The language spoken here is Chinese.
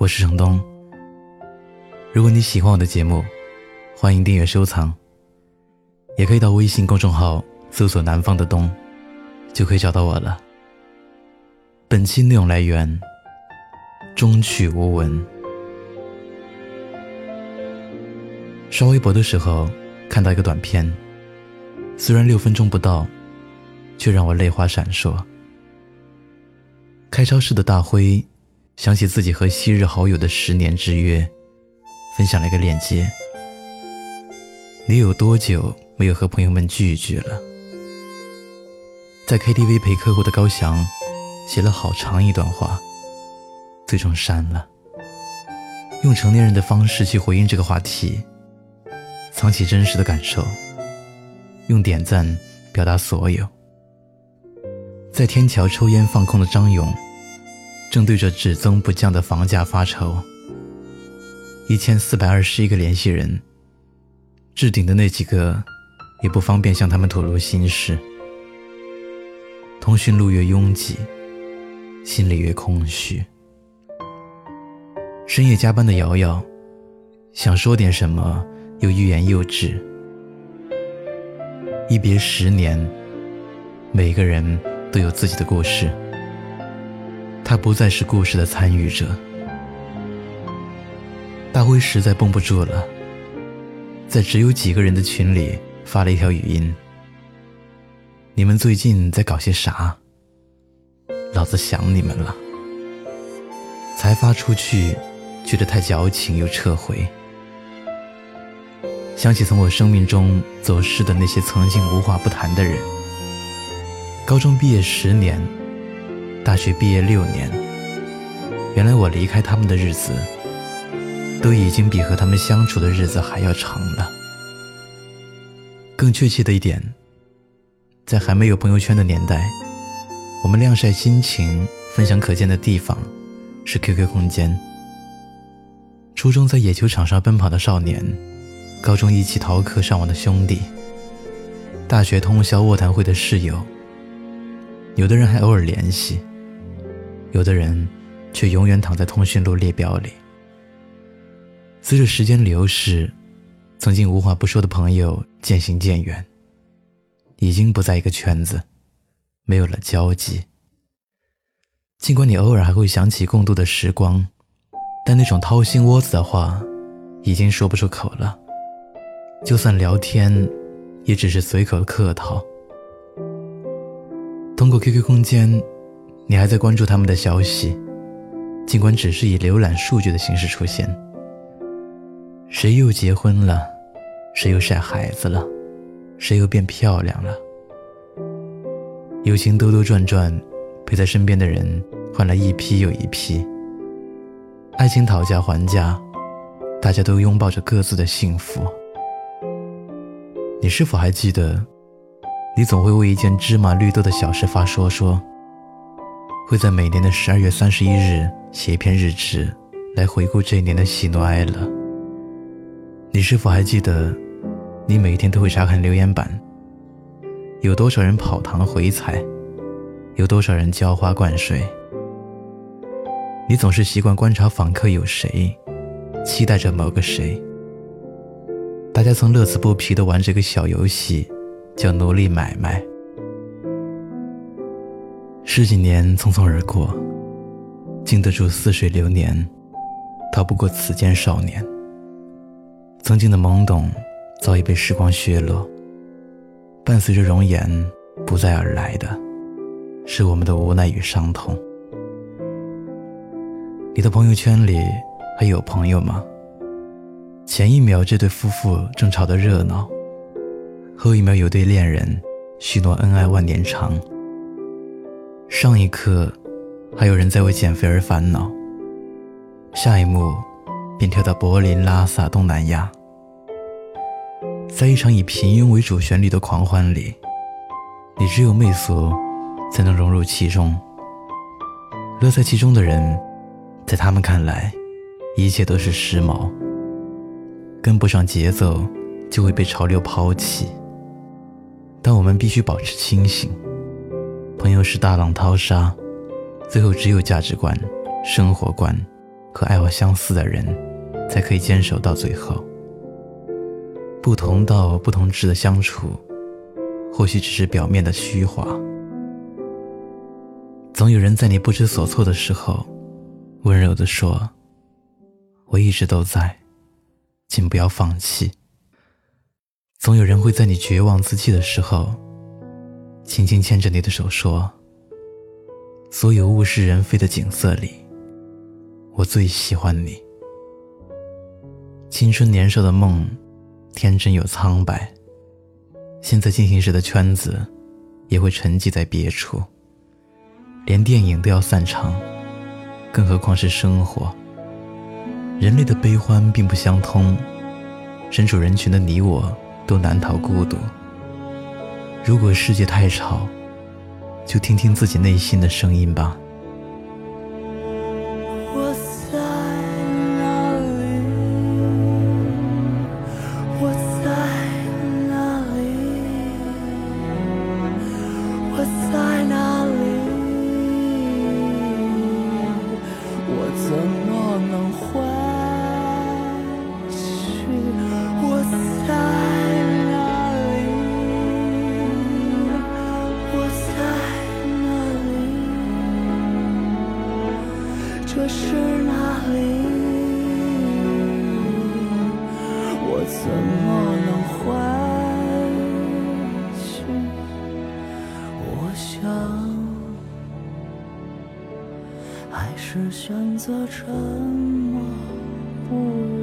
我是程东。如果你喜欢我的节目，欢迎订阅收藏，也可以到微信公众号搜索“南方的冬”，就可以找到我了。本期内容来源：中曲无闻。刷微博的时候看到一个短片，虽然六分钟不到，却让我泪花闪烁。开超市的大辉。想起自己和昔日好友的十年之约，分享了一个链接。你有多久没有和朋友们聚一聚了？在 KTV 陪客户的高翔，写了好长一段话，最终删了。用成年人的方式去回应这个话题，藏起真实的感受，用点赞表达所有。在天桥抽烟放空的张勇。正对着只增不降的房价发愁，一千四百二十一个联系人，置顶的那几个也不方便向他们吐露心事。通讯录越拥挤，心里越空虚。深夜加班的瑶瑶，想说点什么，又欲言又止。一别十年，每个人都有自己的故事。他不再是故事的参与者。大辉实在绷不住了，在只有几个人的群里发了一条语音：“你们最近在搞些啥？老子想你们了。”才发出去，觉得太矫情，又撤回。想起从我生命中走失的那些曾经无话不谈的人，高中毕业十年。大学毕业六年，原来我离开他们的日子，都已经比和他们相处的日子还要长了。更确切的一点，在还没有朋友圈的年代，我们晾晒心情、分享可见的地方是 QQ 空间。初中在野球场上奔跑的少年，高中一起逃课上网的兄弟，大学通宵卧谈会的室友，有的人还偶尔联系。有的人，却永远躺在通讯录列表里。随着时间流逝，曾经无话不说的朋友渐行渐远，已经不在一个圈子，没有了交集。尽管你偶尔还会想起共度的时光，但那种掏心窝子的话，已经说不出口了。就算聊天，也只是随口客套。通过 QQ 空间。你还在关注他们的消息，尽管只是以浏览数据的形式出现。谁又结婚了？谁又晒孩子了？谁又变漂亮了？友情兜兜转转，陪在身边的人换了一批又一批。爱情讨价还价，大家都拥抱着各自的幸福。你是否还记得，你总会为一件芝麻绿豆的小事发说说？会在每年的十二月三十一日写一篇日志，来回顾这一年的喜怒哀乐。你是否还记得，你每天都会查看留言板，有多少人跑堂回踩，有多少人浇花灌水？你总是习惯观察访客有谁，期待着某个谁。大家曾乐此不疲地玩这个小游戏，叫奴隶买卖。十几年匆匆而过，经得住似水流年，逃不过此间少年。曾经的懵懂早已被时光削落，伴随着容颜不再而来的，是我们的无奈与伤痛。你的朋友圈里还有朋友吗？前一秒这对夫妇正吵得热闹，后一秒有对恋人许诺恩爱万年长。上一刻，还有人在为减肥而烦恼；下一幕，便跳到柏林、拉萨、东南亚。在一场以平庸为主旋律的狂欢里，你只有媚俗，才能融入其中。乐在其中的人，在他们看来，一切都是时髦。跟不上节奏，就会被潮流抛弃。但我们必须保持清醒。朋友是大浪淘沙，最后只有价值观、生活观和爱我相似的人，才可以坚守到最后。不同道不同志的相处，或许只是表面的虚华。总有人在你不知所措的时候，温柔地说：“我一直都在，请不要放弃。”总有人会在你绝望自弃的时候，轻轻牵着你的手说：“所有物是人非的景色里，我最喜欢你。”青春年少的梦。天真又苍白，现在进行时的圈子，也会沉寂在别处。连电影都要散场，更何况是生活？人类的悲欢并不相通，身处人群的你我，都难逃孤独。如果世界太吵，就听听自己内心的声音吧。则沉默不语。